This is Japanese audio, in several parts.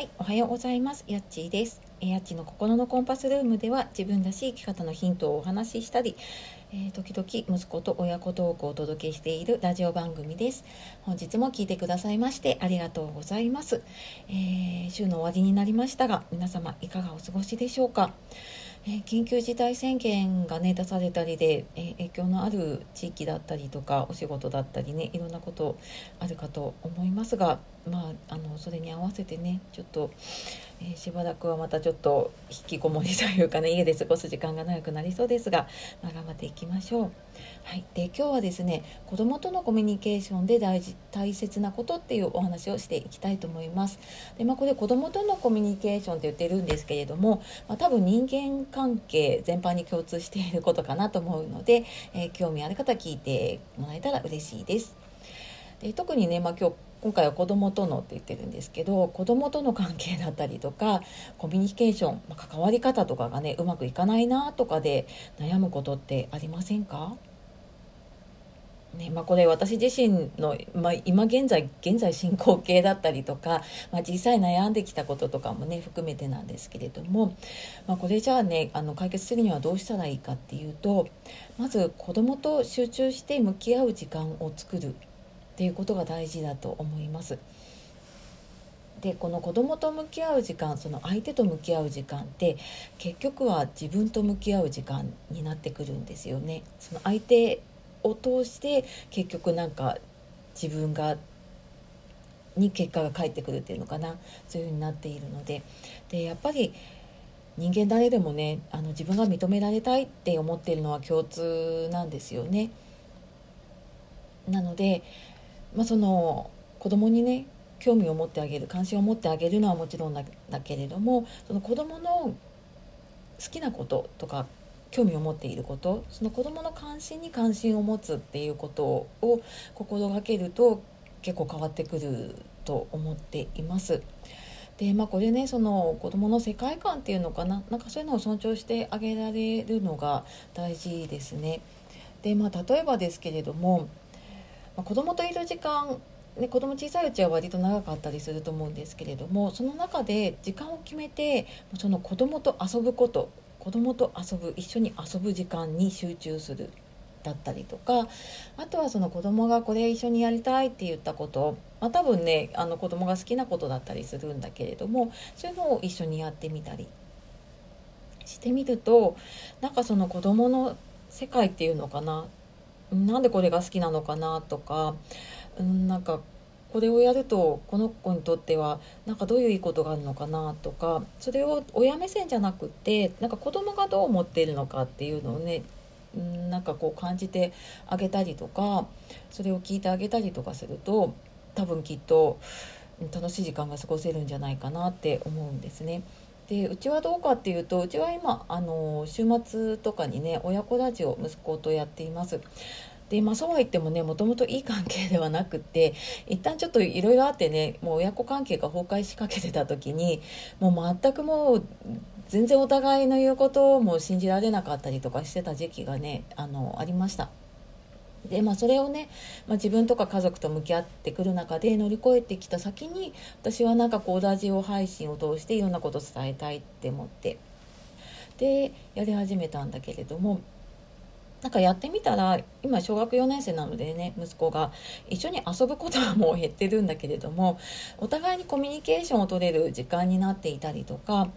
はい、おはようございます。やっちーです。やっちの心のコンパスルームでは自分らしい生き方のヒントをお話ししたり、えー時々息子と親子トークをお届けしているラジオ番組です。本日も聞いてくださいましてありがとうございます。えー週の終わりになりましたが、皆様いかがお過ごしでしょうか？えー緊急事態宣言がね出されたりで、えー影響のある地域だったりとかお仕事だったりねいろんなことあるかと思いますがまああのそれに合わせてねちょっと、えーしばらくはまたちょっと引きこもりというかね家で過ごす時間が長くなりそうですが、まあ、頑張っていきましょう。はい、で今日はですね子どもとのコミュニケーションで大事大切なことっていうお話をしていきたいと思います。でまあ、これ子どもとのコミュニケーションって言ってるんですけれども、まあ、多分人間関係全般に共通していることかなと思うので、えー興味ある方聞いてもらえたら嬉しいです。で特にね、まあ、今日今回は子供とのって言ってるんですけど子供との関係だったりとかコミュニケーション、ま関わり方とかがねうまくいかないなとかで悩むことってありませんか？ねまあ、これ私自身の、まあ、今現在現在進行形だったりとか、まあ、実際悩んできたこととかもね含めてなんですけれども、まあ、これじゃあねあの解決するにはどうしたらいいかっていうとまず子供と集中して向き合う時間を作る。っていうことが大事だと思います。でこの子供と向き合う時間その相手と向き合う時間って結局は自分と向き合う時間になってくるんですよね。その相手を通して結局なんか自分がに結果が返ってくるっていうのかなそういうふうになっているのででやっぱり人間誰でもねあの自分が認められたいって思っているのは共通なんですよね。なので、まあ、その子供にね興味を持ってあげる関心を持ってあげるのはもちろんだけれどもその子供の好きなこととか興味を持っていることその子どもの関心に関心を持つっていうことを心がけると結構変わってくると思っています。でまあこれねその子どもの世界観っていうのかななんかそういうのを尊重してあげられるのが大事ですね。でまあ例えばですけれども、まあ、子どもといる時間ね、子供小さいうちは割と長かったりすると思うんですけれどもその中で時間を決めてその子供と遊ぶこと子供と遊ぶ一緒に遊ぶ時間に集中するだったりとかあとはその子供がこれ一緒にやりたいって言ったこと、まあ、多分ねあの子供が好きなことだったりするんだけれどもそういうのを一緒にやってみたりしてみるとなんかその子供の世界っていうのかななんでこれが好きなのかなとかうんなんかこれをやるとこの子にとってはなんかどういういいことがあるのかなとかそれを親目線じゃなくってなんか子供がどう思っているのかっていうのをねうんなんかこう感じてあげたりとかそれを聞いてあげたりとかすると多分きっと楽しい時間が過ごせるんじゃないかなって思うんですね。でうちはどうかっていうとうちは今あの週末とかにね親子ラジオ息子とやっています。でまあ、そうは言ってもねもともといい関係ではなくって一旦ちょっといろいろあってねもう親子関係が崩壊しかけてた時にもう全くもう全然お互いの言うことも信じられなかったりとかしてた時期がねあのありました。でまあ、それをね、まあ、自分とか家族と向き合ってくる中で乗り越えてきた先に私はなんかこうラジオ配信を通していろんなことを伝えたいって思ってでやり始めたんだけれどもなんかやってみたら今小学4年生なのでね息子が一緒に遊ぶことはもう減ってるんだけれどもお互いにコミュニケーションを取れる時間になっていたりとか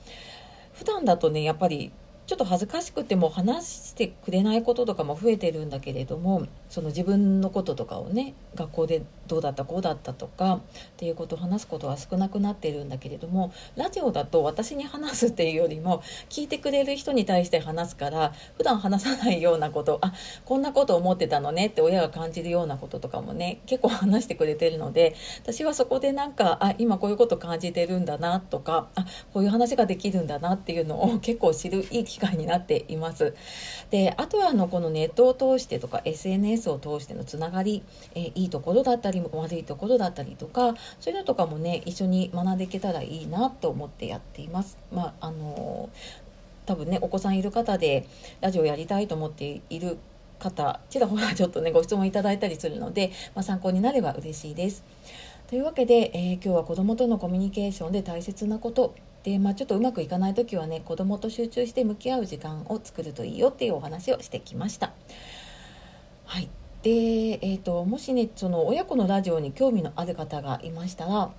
普段だとねやっぱりちょっと恥ずかしくても話してくれないこととかも増えてるんだけれどもその自分のこととかをね学校でどうだったこうだったとかっていうことを話すことは少なくなってるんだけれどもラジオだと私に話すっていうよりも聞いてくれる人に対して話すから普段話さないようなことあこんなこと思ってたのねって親が感じるようなこととかもね結構話してくれてるので私はそこでなんかあ今こういうこと感じてるんだなとかあこういう話ができるんだなっていうのを結構知るいい機会になっています。であとはあのこのネットを通してとか SNS を通してのつながり、えーいいところだったり悪いところだったりとかそういうのとかもね一緒に学んでいけたらいいなと思ってやっています。まああの多分ねお子さんいる方でラジオやりたいと思っている方ちらほらちょっとね ご質問いただいたりするので、まあ、参考になれば嬉しいです。というわけで、えー、今日は子どもとのコミュニケーションで大切なことで、まあ、ちょっとうまくいかない時はね子供と集中して向き合う時間を作るといいよっていうお話をしてきました。はいでえーと、もしねその親子のラジオに興味のある方がいましたら、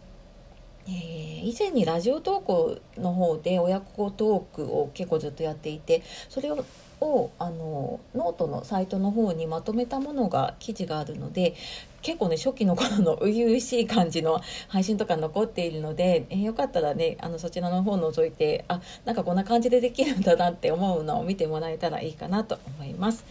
えー、以前にラジオ投稿の方で親子トークを結構ずっとやっていてそれををあのノートのサイトの方にまとめたものが記事があるので結構ね初期の頃の初々しい感じの配信とか残っているので、えー、よかったらねあのそちらの方を覗いてあなんかこんな感じでできるんだなって思うのを見てもらえたらいいかなと思います。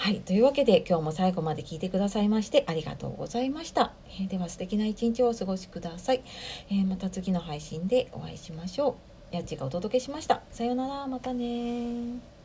はい。というわけで今日も最後まで聞いてくださいましてありがとうございました。えー、では素敵な一日をお過ごしください、えー、また次の配信でお会いしましょう。やっちがお届けしました。さようなら。またね